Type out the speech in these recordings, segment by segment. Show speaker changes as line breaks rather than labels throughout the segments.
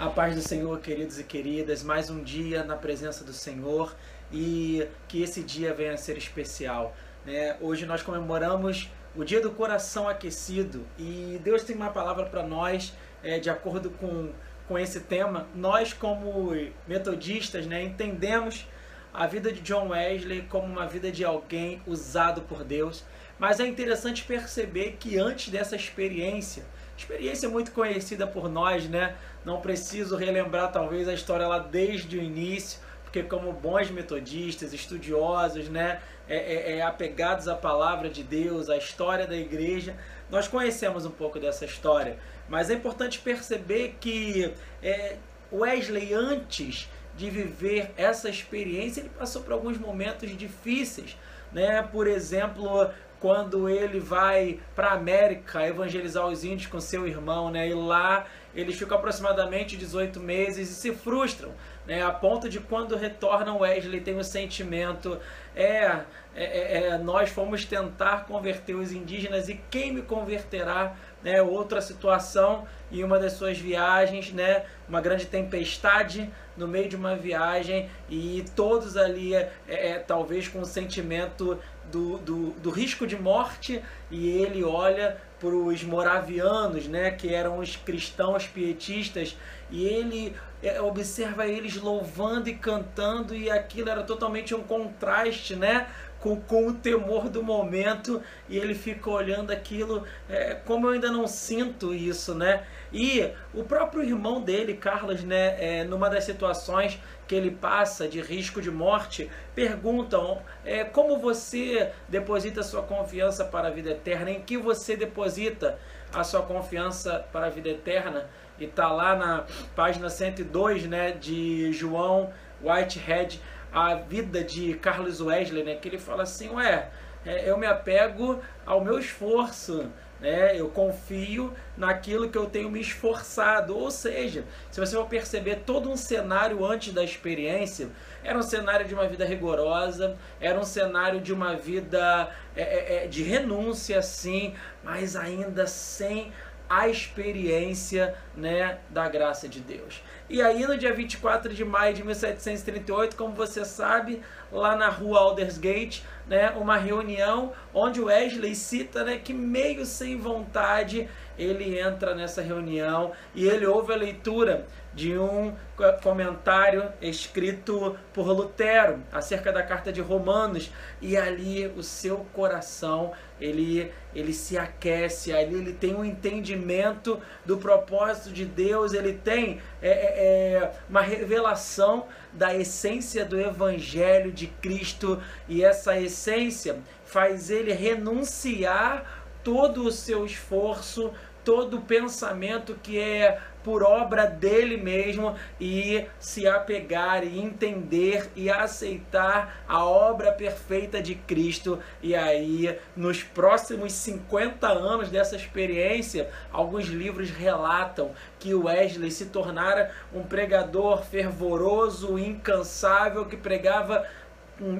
A paz do Senhor, queridos e queridas, mais um dia na presença do Senhor e que esse dia venha a ser especial. Né? Hoje nós comemoramos o Dia do Coração Aquecido e Deus tem uma palavra para nós é, de acordo com, com esse tema. Nós, como metodistas, né, entendemos a vida de John Wesley como uma vida de alguém usado por Deus, mas é interessante perceber que antes dessa experiência, experiência muito conhecida por nós, né? Não preciso relembrar talvez a história lá desde o início, porque como bons metodistas, estudiosos, né, é, é, é, apegados à palavra de Deus, à história da igreja, nós conhecemos um pouco dessa história. Mas é importante perceber que é, Wesley, antes de viver essa experiência, ele passou por alguns momentos difíceis, né? Por exemplo, quando ele vai para a América evangelizar os índios com seu irmão, né? E lá eles ficam aproximadamente 18 meses e se frustram, né? A ponto de quando retornam Wesley tem o um sentimento é, é, é, é, nós fomos tentar converter os indígenas e quem me converterá, né? Outra situação em uma das suas viagens, né? Uma grande tempestade no meio de uma viagem e todos ali, é, é, talvez com o sentimento do, do, do risco de morte e ele olha para os moravianos, né, que eram os cristãos pietistas, e ele é, observa eles louvando e cantando, e aquilo era totalmente um contraste, né, com, com o temor do momento e ele fica olhando aquilo, é, como eu ainda não sinto isso, né? E o próprio irmão dele, Carlos, né, é, numa das situações que ele passa de risco de morte, perguntam é, como você deposita sua confiança para a vida eterna, em que você deposita a sua confiança para a vida eterna, e está lá na página 102 né, de João Whitehead, a vida de Carlos Wesley, né, que ele fala assim, ué, é, eu me apego ao meu esforço, né? Eu confio naquilo que eu tenho me esforçado. Ou seja, se você for perceber todo um cenário antes da experiência, era um cenário de uma vida rigorosa, era um cenário de uma vida é, é, é de renúncia, sim, mas ainda sem a experiência né, da graça de Deus. E aí, no dia 24 de maio de 1738, como você sabe, lá na rua Aldersgate, né, uma reunião onde Wesley cita né, que, meio sem vontade, ele entra nessa reunião e ele ouve a leitura de um comentário escrito por Lutero acerca da carta de Romanos. E ali o seu coração ele ele se aquece ali ele tem um entendimento do propósito de Deus ele tem é, é, é uma revelação da essência do evangelho de Cristo. E essa essência faz ele renunciar todo o seu esforço todo pensamento que é por obra dele mesmo e se apegar e entender e aceitar a obra perfeita de Cristo. E aí, nos próximos 50 anos dessa experiência, alguns livros relatam que Wesley se tornara um pregador fervoroso, incansável, que pregava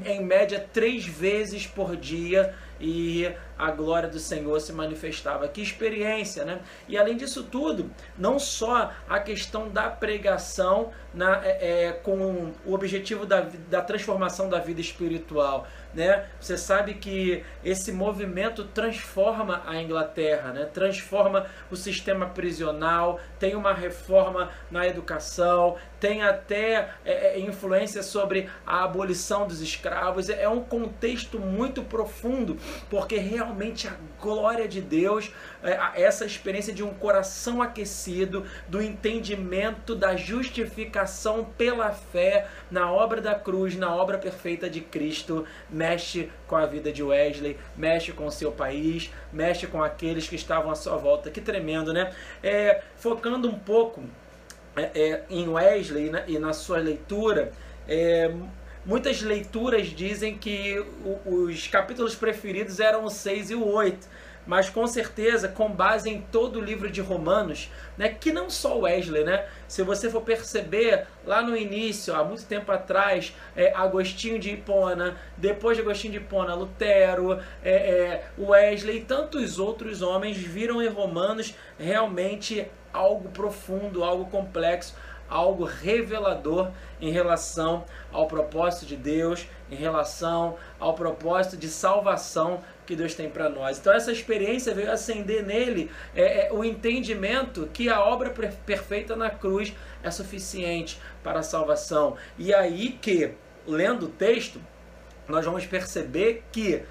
em média três vezes por dia e a glória do Senhor se manifestava. Que experiência, né? E além disso tudo, não só a questão da pregação na, é, é, com o objetivo da, da transformação da vida espiritual, né? Você sabe que esse movimento transforma a Inglaterra, né? Transforma o sistema prisional, tem uma reforma na educação, tem até é, é influência sobre a abolição dos escravos. É um contexto muito profundo, porque realmente a glória de Deus, é, essa experiência de um coração aquecido, do entendimento da justificação pela fé na obra da cruz, na obra perfeita de Cristo, mexe com a vida de Wesley, mexe com o seu país, mexe com aqueles que estavam à sua volta. Que tremendo, né? É, focando um pouco é, é, em Wesley né, e na sua leitura, é, Muitas leituras dizem que os capítulos preferidos eram o 6 e o 8, mas com certeza, com base em todo o livro de Romanos, né, que não só Wesley, né? Se você for perceber, lá no início, há muito tempo atrás, é, Agostinho de Hipona, depois de Agostinho de Hipona, Lutero, é, é, Wesley e tantos outros homens viram em Romanos realmente algo profundo, algo complexo, algo revelador em relação ao propósito de Deus, em relação ao propósito de salvação que Deus tem para nós. Então essa experiência veio acender nele é, é, o entendimento que a obra perfeita na cruz é suficiente para a salvação. E aí que, lendo o texto, nós vamos perceber que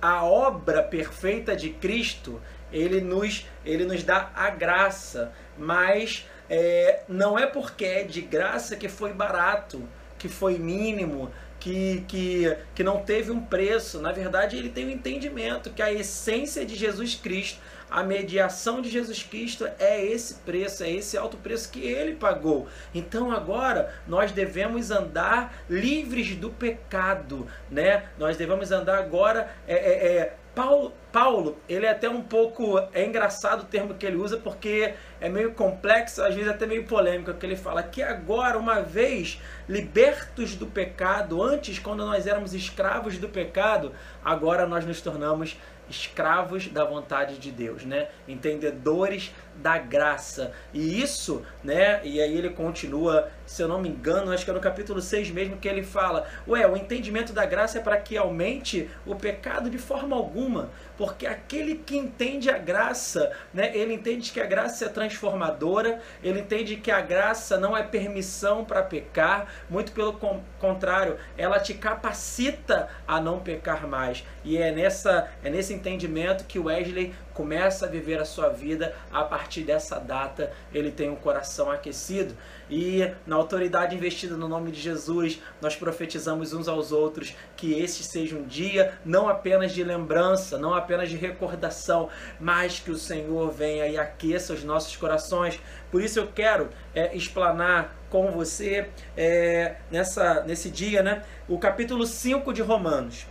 a obra perfeita de Cristo, ele nos, ele nos dá a graça, mas é, não é porque é de graça que foi barato, que foi mínimo, que, que, que não teve um preço. Na verdade, ele tem o um entendimento que a essência de Jesus Cristo, a mediação de Jesus Cristo é esse preço, é esse alto preço que ele pagou. Então agora nós devemos andar livres do pecado, né? Nós devemos andar agora é, é, é Paulo, Paulo, ele é até um pouco. É engraçado o termo que ele usa, porque é meio complexo, às vezes até meio polêmico, que ele fala que agora, uma vez libertos do pecado, antes, quando nós éramos escravos do pecado, agora nós nos tornamos escravos da vontade de Deus, né? Entendedores da graça. E isso, né? E aí ele continua, se eu não me engano, acho que é no capítulo 6 mesmo que ele fala: "Ué, o entendimento da graça é para que aumente o pecado de forma alguma, porque aquele que entende a graça, né? Ele entende que a graça é transformadora, ele entende que a graça não é permissão para pecar, muito pelo contrário, ela te capacita a não pecar mais. E é nessa é nesse entendimento que Wesley começa a viver a sua vida a partir dessa data, ele tem um coração aquecido. E na autoridade investida no nome de Jesus, nós profetizamos uns aos outros que este seja um dia não apenas de lembrança, não apenas de recordação, mas que o Senhor venha e aqueça os nossos corações. Por isso eu quero é, explanar com você é, nessa, nesse dia né, o capítulo 5 de Romanos.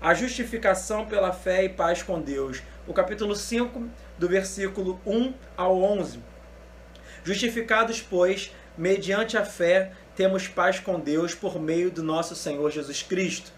A justificação pela fé e paz com Deus o capítulo 5, do versículo 1 ao 11. Justificados, pois, mediante a fé, temos paz com Deus por meio do nosso Senhor Jesus Cristo,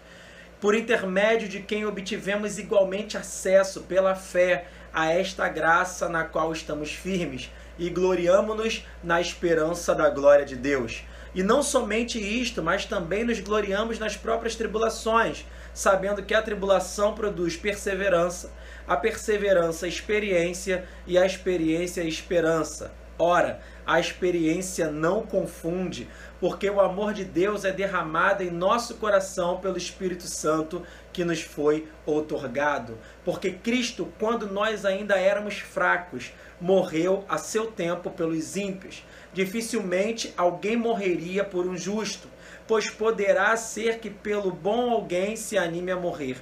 por intermédio de quem obtivemos igualmente acesso pela fé a esta graça na qual estamos firmes e gloriamo-nos na esperança da glória de Deus. E não somente isto, mas também nos gloriamos nas próprias tribulações, sabendo que a tribulação produz perseverança, a perseverança, experiência e a experiência, esperança. Ora, a experiência não confunde, porque o amor de Deus é derramado em nosso coração pelo Espírito Santo que nos foi outorgado. Porque Cristo, quando nós ainda éramos fracos, morreu a seu tempo pelos ímpios. Dificilmente alguém morreria por um justo, pois poderá ser que pelo bom alguém se anime a morrer.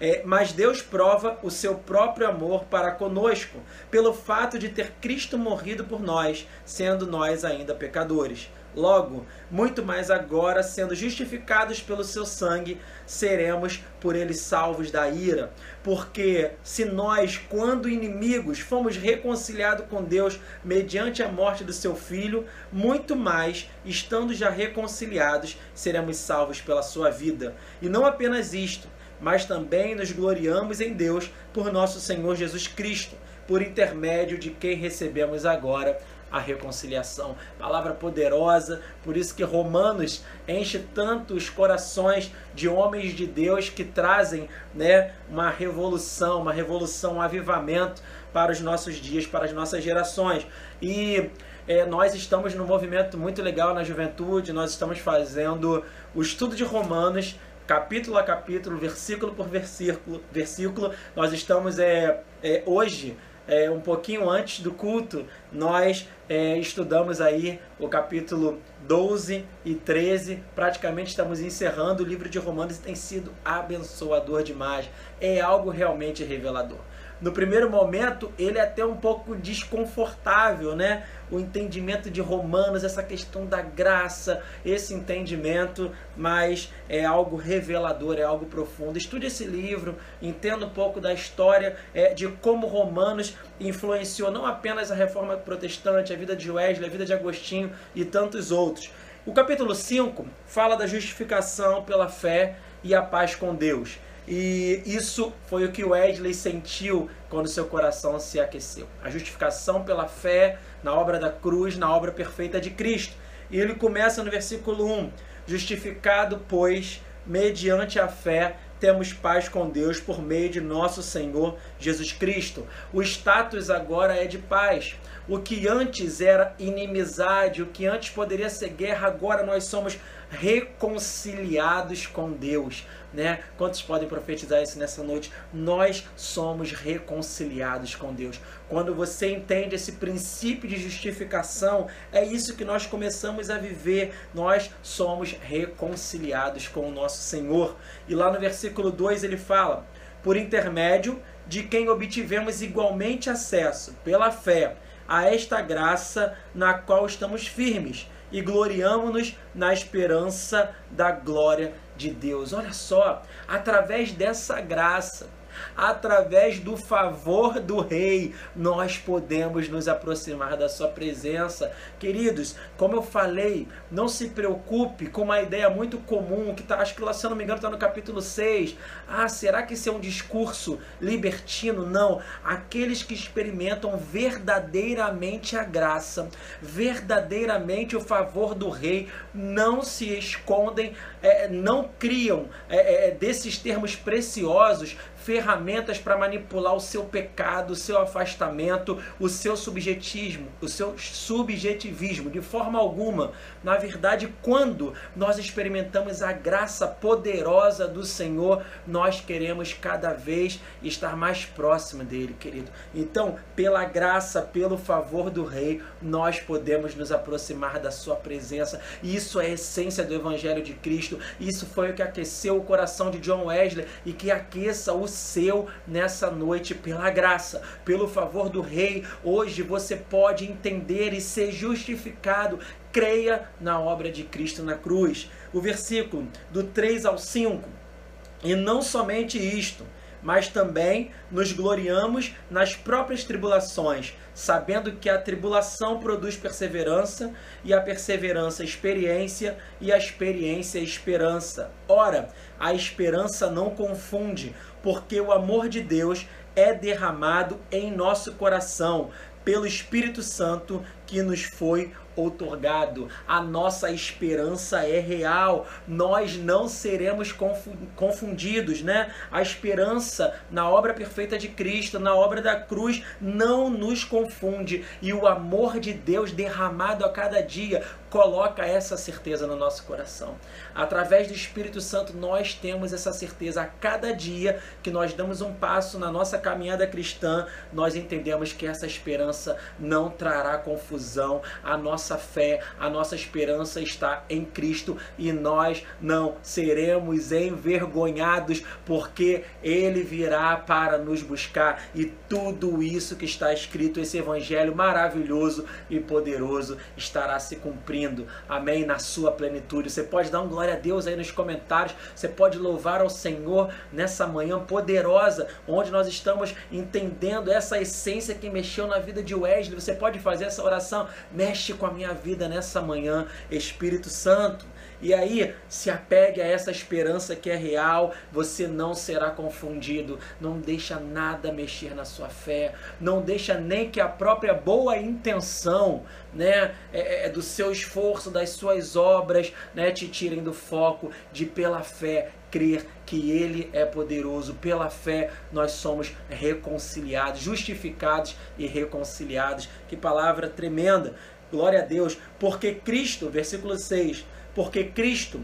É, mas Deus prova o seu próprio amor para conosco, pelo fato de ter Cristo morrido por nós, sendo nós ainda pecadores. Logo, muito mais agora, sendo justificados pelo seu sangue, seremos por ele salvos da ira. Porque se nós, quando inimigos, fomos reconciliados com Deus mediante a morte do seu filho, muito mais, estando já reconciliados, seremos salvos pela sua vida. E não apenas isto, mas também nos gloriamos em Deus por nosso Senhor Jesus Cristo, por intermédio de quem recebemos agora a reconciliação. Palavra poderosa, por isso que Romanos enche tanto os corações de homens de Deus que trazem né, uma revolução, uma revolução, um avivamento para os nossos dias, para as nossas gerações. E é, nós estamos num movimento muito legal na juventude, nós estamos fazendo o estudo de Romanos capítulo a capítulo, versículo por versículo, versículo. Nós estamos é, é hoje, é, um pouquinho antes do culto, nós é, estudamos aí o capítulo 12 e 13. Praticamente estamos encerrando o livro de Romanos e tem sido abençoador demais. É algo realmente revelador. No primeiro momento, ele é até um pouco desconfortável, né? O entendimento de Romanos, essa questão da graça, esse entendimento, mas é algo revelador, é algo profundo. Estude esse livro, entenda um pouco da história é, de como Romanos influenciou não apenas a reforma protestante, a vida de Wesley, a vida de Agostinho e tantos outros. O capítulo 5 fala da justificação pela fé e a paz com Deus. E isso foi o que Wesley sentiu quando seu coração se aqueceu. A justificação pela fé na obra da cruz, na obra perfeita de Cristo. E ele começa no versículo 1: Justificado, pois, mediante a fé, temos paz com Deus por meio de nosso Senhor Jesus Cristo. O status agora é de paz. O que antes era inimizade, o que antes poderia ser guerra, agora nós somos reconciliados com Deus, né? Quantos podem profetizar isso nessa noite? Nós somos reconciliados com Deus. Quando você entende esse princípio de justificação, é isso que nós começamos a viver. Nós somos reconciliados com o nosso Senhor. E lá no versículo 2 ele fala: por intermédio de quem obtivemos igualmente acesso pela fé a esta graça na qual estamos firmes e gloriamo-nos na esperança da glória de Deus. Olha só, através dessa graça, através do favor do Rei, nós podemos nos aproximar da Sua presença. Queridos, como eu falei, não se preocupe com uma ideia muito comum, que tá, acho que lá, se eu não me engano, está no capítulo 6. Ah, será que isso é um discurso libertino? Não. Aqueles que experimentam verdadeiramente a graça, verdadeiramente o favor do Rei, não se escondem, é, não criam é, é, desses termos preciosos ferramentas para manipular o seu pecado, o seu afastamento, o seu subjetismo, o seu subjetivismo, de forma alguma. Na verdade, quando nós experimentamos a graça poderosa do Senhor, nós queremos cada vez estar mais próximo dele, querido. Então, pela graça, pelo favor do Rei, nós podemos nos aproximar da sua presença. Isso é a essência do evangelho de Cristo. Isso foi o que aqueceu o coração de John Wesley e que aqueça o seu nessa noite pela graça, pelo favor do Rei. Hoje você pode entender e ser justificado. Creia na obra de Cristo na cruz. O versículo do 3 ao 5. E não somente isto, mas também nos gloriamos nas próprias tribulações, sabendo que a tribulação produz perseverança, e a perseverança experiência, e a experiência esperança. Ora, a esperança não confunde, porque o amor de Deus é derramado em nosso coração pelo Espírito Santo que nos foi outorgado. A nossa esperança é real. Nós não seremos confundidos, né? A esperança na obra perfeita de Cristo, na obra da cruz, não nos confunde. E o amor de Deus derramado a cada dia coloca essa certeza no nosso coração. Através do Espírito Santo, nós temos essa certeza a cada dia que nós damos um passo na nossa caminhada cristã, nós entendemos que essa esperança não trará confusão. A nossa fé, a nossa esperança está em Cristo e nós não seremos envergonhados, porque ele virá para nos buscar e tudo isso que está escrito, esse evangelho maravilhoso e poderoso, estará se cumprindo amém, na sua plenitude. Você pode dar um glória a Deus aí nos comentários, você pode louvar ao Senhor nessa manhã poderosa, onde nós estamos entendendo essa essência que mexeu na vida de Wesley. Você pode fazer essa oração, mexe com a minha vida nessa manhã, Espírito Santo. E aí, se apegue a essa esperança que é real, você não será confundido. Não deixa nada mexer na sua fé, não deixa nem que a própria boa intenção, né, é, é, é do seu esforço, das suas obras, né, te tirem do foco de pela fé crer que Ele é poderoso. Pela fé nós somos reconciliados, justificados e reconciliados. Que palavra tremenda! Glória a Deus, porque Cristo, versículo 6, porque Cristo,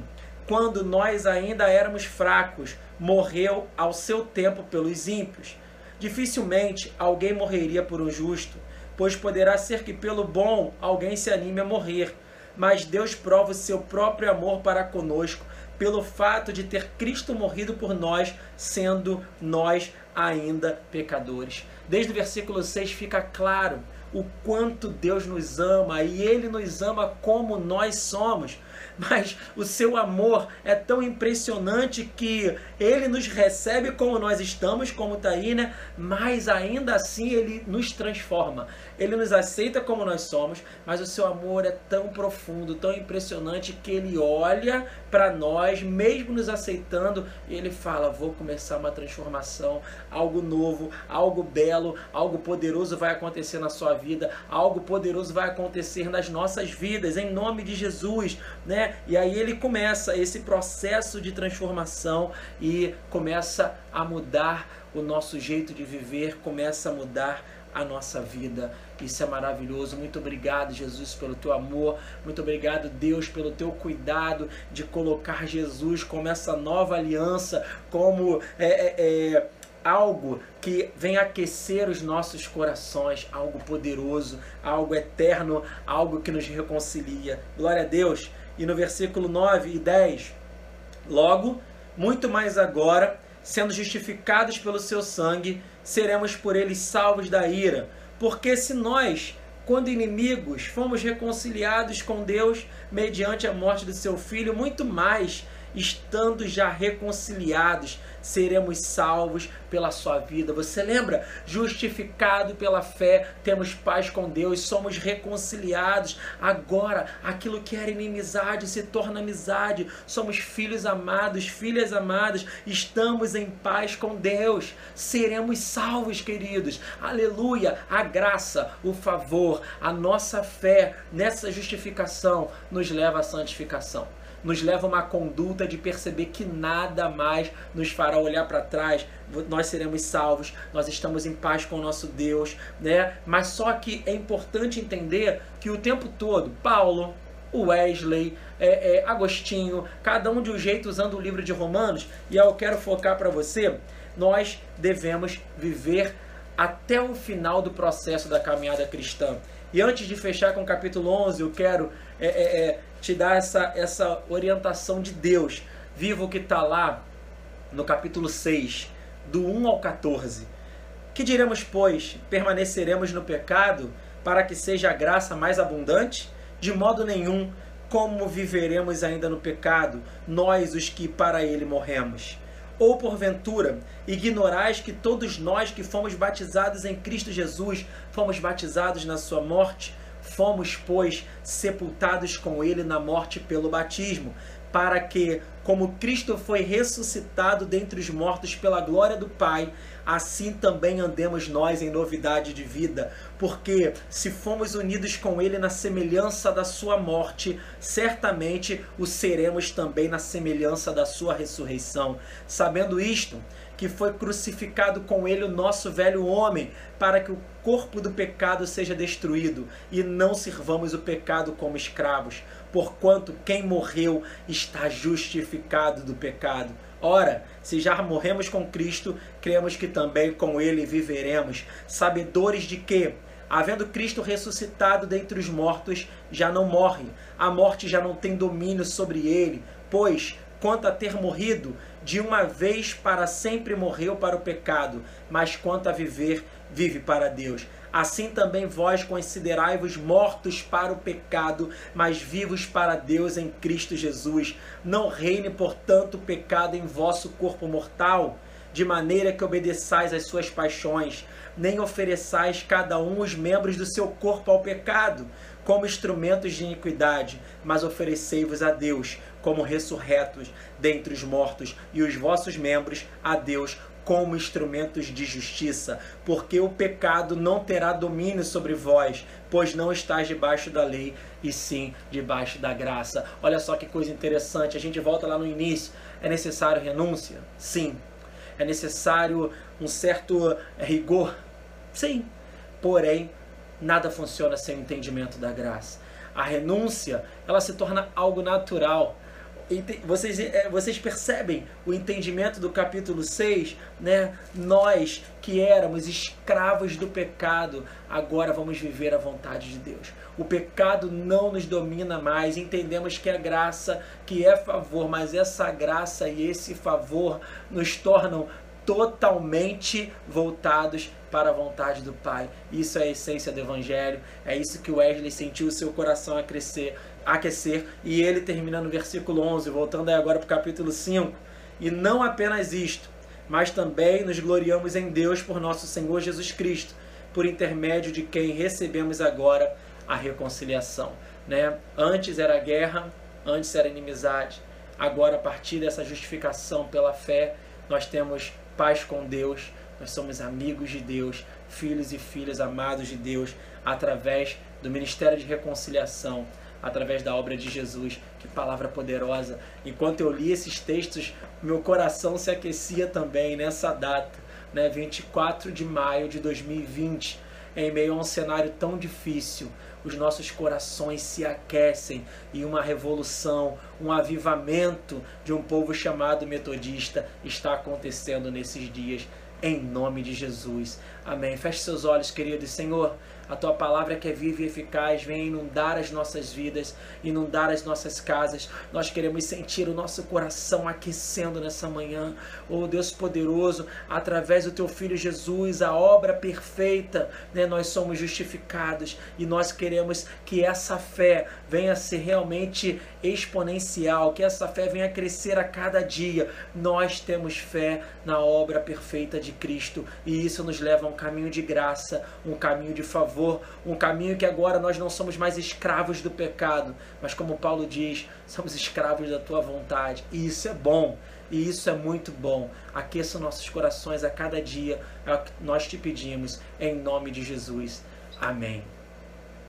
quando nós ainda éramos fracos, morreu ao seu tempo pelos ímpios. Dificilmente alguém morreria por um justo, pois poderá ser que pelo bom alguém se anime a morrer. Mas Deus prova o seu próprio amor para conosco pelo fato de ter Cristo morrido por nós, sendo nós ainda pecadores. Desde o versículo 6 fica claro o quanto Deus nos ama e Ele nos ama como nós somos mas o seu amor é tão impressionante que ele nos recebe como nós estamos, como está aí, né? Mas ainda assim ele nos transforma. Ele nos aceita como nós somos, mas o seu amor é tão profundo, tão impressionante que ele olha para nós, mesmo nos aceitando, ele fala: Vou começar uma transformação, algo novo, algo belo, algo poderoso vai acontecer na sua vida, algo poderoso vai acontecer nas nossas vidas, em nome de Jesus, né? E aí ele começa esse processo de transformação e começa a mudar o nosso jeito de viver, começa a mudar a nossa vida. Isso é maravilhoso. Muito obrigado, Jesus, pelo teu amor. Muito obrigado, Deus, pelo teu cuidado de colocar Jesus como essa nova aliança, como é, é, é, algo que vem aquecer os nossos corações, algo poderoso, algo eterno, algo que nos reconcilia. Glória a Deus. E no versículo 9 e 10, logo, muito mais agora, sendo justificados pelo seu sangue, seremos por eles salvos da ira. Porque se nós, quando inimigos, fomos reconciliados com Deus mediante a morte do seu filho, muito mais estando já reconciliados, seremos salvos pela sua vida. Você lembra? Justificado pela fé, temos paz com Deus, somos reconciliados. Agora, aquilo que era inimizade se torna amizade. Somos filhos amados, filhas amadas, estamos em paz com Deus. Seremos salvos, queridos. Aleluia! A graça, o favor, a nossa fé nessa justificação nos leva à santificação nos leva a uma conduta de perceber que nada mais nos fará olhar para trás. Nós seremos salvos, nós estamos em paz com o nosso Deus, né? Mas só que é importante entender que o tempo todo, Paulo, Wesley, é, é, Agostinho, cada um de um jeito usando o livro de Romanos, e eu quero focar para você, nós devemos viver até o final do processo da caminhada cristã. E antes de fechar com o capítulo 11, eu quero é, é, é, te dar essa, essa orientação de Deus. Viva o que está lá no capítulo 6, do 1 ao 14. Que diremos, pois? Permaneceremos no pecado para que seja a graça mais abundante? De modo nenhum. Como viveremos ainda no pecado, nós os que para ele morremos? Ou porventura, ignorais que todos nós que fomos batizados em Cristo Jesus, fomos batizados na sua morte? Fomos, pois, sepultados com ele na morte pelo batismo, para que, como Cristo foi ressuscitado dentre os mortos pela glória do Pai, assim também andemos nós em novidade de vida. Porque se fomos unidos com Ele na semelhança da Sua morte, certamente o seremos também na semelhança da Sua ressurreição. Sabendo isto, que foi crucificado com ele o nosso velho homem, para que o corpo do pecado seja destruído e não sirvamos o pecado como escravos, porquanto quem morreu está justificado do pecado. Ora, se já morremos com Cristo, cremos que também com ele viveremos, sabedores de que, havendo Cristo ressuscitado dentre os mortos, já não morre, a morte já não tem domínio sobre ele, pois, quanto a ter morrido, de uma vez para sempre morreu para o pecado, mas quanto a viver, vive para Deus. Assim também vós considerai-vos mortos para o pecado, mas vivos para Deus em Cristo Jesus. Não reine, portanto, o pecado em vosso corpo mortal, de maneira que obedeçais às suas paixões, nem ofereçais cada um os membros do seu corpo ao pecado, como instrumentos de iniquidade, mas oferecei-vos a Deus como ressurretos dentre os mortos, e os vossos membros a Deus como instrumentos de justiça, porque o pecado não terá domínio sobre vós, pois não estáis debaixo da lei, e sim debaixo da graça. Olha só que coisa interessante, a gente volta lá no início. É necessário renúncia? Sim. É necessário um certo rigor? Sim. Porém, nada funciona sem o entendimento da graça. A renúncia, ela se torna algo natural vocês, é, vocês percebem o entendimento do capítulo 6, né? Nós que éramos escravos do pecado, agora vamos viver a vontade de Deus. O pecado não nos domina mais, entendemos que é graça, que é favor, mas essa graça e esse favor nos tornam totalmente voltados para a vontade do Pai. Isso é a essência do Evangelho, é isso que Wesley sentiu o seu coração a crescer, aquecer, e ele termina no versículo 11, voltando aí agora para o capítulo 5. E não apenas isto, mas também nos gloriamos em Deus por nosso Senhor Jesus Cristo, por intermédio de quem recebemos agora a reconciliação. Né? Antes era guerra, antes era inimizade, agora a partir dessa justificação pela fé, nós temos paz com Deus, nós somos amigos de Deus, filhos e filhas amados de Deus, através do ministério de reconciliação, através da obra de Jesus. Que palavra poderosa! Enquanto eu li esses textos, meu coração se aquecia também nessa data, né, 24 de maio de 2020, em meio a um cenário tão difícil os nossos corações se aquecem e uma revolução, um avivamento de um povo chamado metodista está acontecendo nesses dias, em nome de Jesus. Amém. Feche seus olhos, querido Senhor. A tua palavra que é viva e eficaz vem inundar as nossas vidas, inundar as nossas casas. Nós queremos sentir o nosso coração aquecendo nessa manhã. Oh Deus poderoso, através do teu filho Jesus, a obra perfeita, né, nós somos justificados e nós queremos que essa fé venha a ser realmente exponencial, que essa fé venha a crescer a cada dia. Nós temos fé na obra perfeita de Cristo e isso nos leva a um caminho de graça, um caminho de favor favor, um caminho que agora nós não somos mais escravos do pecado, mas como Paulo diz, somos escravos da tua vontade. E isso é bom, e isso é muito bom. Aqueça nossos corações a cada dia, é o que nós te pedimos, em nome de Jesus. Amém.